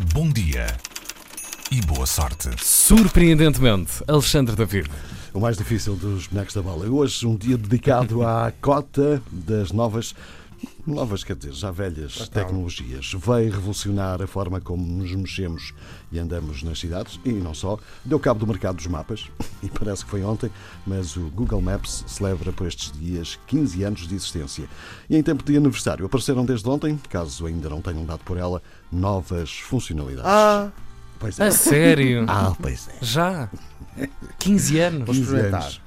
Bom dia e boa sorte. Surpreendentemente, Alexandre David. O mais difícil dos bonecos da bola. Hoje, um dia dedicado à cota das novas, novas, quer dizer, já velhas tecnologias. Veio revolucionar a forma como nos mexemos e andamos nas cidades e não só. Deu cabo do mercado dos mapas e parece que foi ontem, mas o Google Maps celebra por estes dias 15 anos de existência. E em tempo de aniversário apareceram desde ontem, caso ainda não tenham dado por ela, novas funcionalidades. Ah, pois A sério? Ah, pois é. Já? 15 anos? Vou 15 experimentar. anos.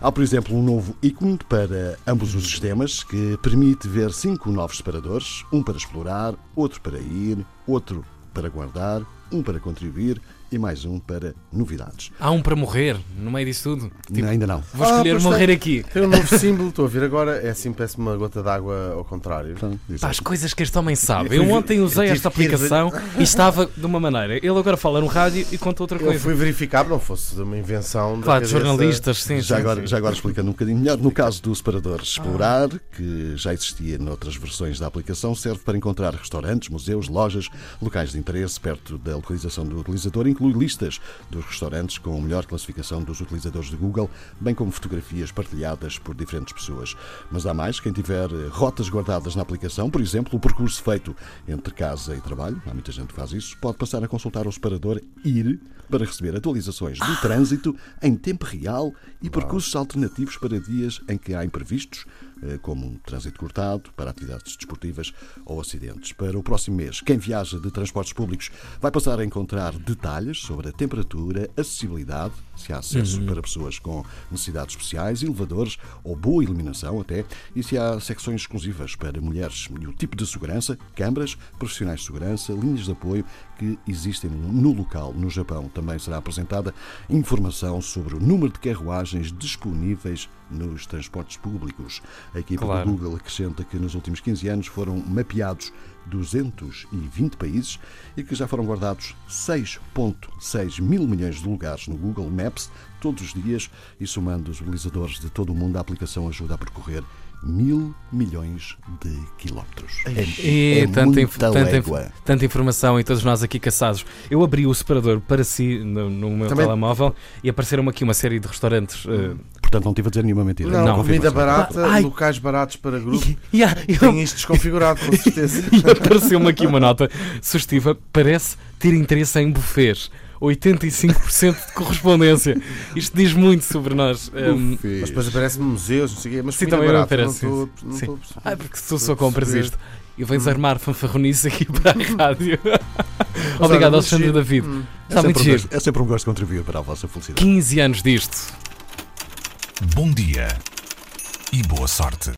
Há, por exemplo, um novo ícone para ambos os sistemas que permite ver cinco novos separadores: um para explorar, outro para ir, outro para guardar, um para contribuir e mais um para novidades. Há um para morrer, no meio disso tudo. Tipo, ainda não. vou Ah, escolher morrer tem. aqui. Tem um novo símbolo, estou a ver agora, é assim, parece uma gota d'água ao contrário. Pronto, Pá, as coisas que este homem sabe. Eu Eu ontem usei eu esta aplicação e estava de uma maneira. Ele agora fala no rádio e conta outra Eu coisa. fui verificar, não fosse uma invenção Claro, de jornalistas, sim. já, sim, agora, sim. já agora explicando um bocadinho melhor, no caso do separador Explorar, que já existia noutras versões da aplicação, serve para encontrar restaurantes, museus, lojas, locais de interesse perto da localização do utilizador, inclui listas dos restaurantes com a melhor classificação dos utilizadores de Google, bem como fotografias partilhadas por diferentes pessoas. Mas há mais, quem tiver rotas guardadas na aplicação, por exemplo, o percurso feito entre casa e trabalho, há muita gente que faz isso, pode passar a consultar o separador IR para receber atualizações do trânsito em tempo real e percursos alternativos para dias em que há imprevistos, como um trânsito cortado, para atividades desportivas ou acidentes. Para o próximo mês, quem viaja de transportes públicos vai passar a encontrar detalhes sobre a temperatura, acessibilidade, se há acesso para pessoas com necessidades especiais, elevadores ou boa iluminação até, e se há secções exclusivas para mulheres e o tipo de segurança, câmaras, profissionais de segurança, linhas de apoio que existem no local. No Japão também será apresentada informação sobre o número de carruagens disponíveis nos transportes públicos. A equipa Claro. do Google acrescenta que nos últimos 15 anos foram mapeados 220 países e que já foram guardados 6,6 mil milhões de lugares no Google Maps todos os dias e somando os utilizadores de todo o mundo, a aplicação ajuda a percorrer mil milhões de quilómetros. É, é tanta, inf- tanta, inf- tanta informação e todos nós aqui caçados. Eu abri o separador para si no, no meu Também- telemóvel e apareceram aqui uma série de restaurantes. eh, Portanto, não estive a dizer nenhuma mentira. Não, Não, comida barata, Ai. locais baratos para grupo. e, ah, eu- Tem isto desconfigurado, com certeza. e apareceu-me aqui uma nota sugestiva. Parece ter interesse em buffets. 85% de correspondência. Isto diz muito sobre nós. Um, Mas depois aparece-me museus, não sei o quê, mas Sim, também me barata, aparece, não sim, estou- não sim. estou a ah, porque tu só compras isto. E vens armar fanfarronice aqui para a rádio. Obrigado, Alexandre muito David. Hum. É Está muito sempre, um giro. gosto, é sempre um gosto de contribuir para a vossa felicidade. 15 anos disto. Bom dia e boa sorte.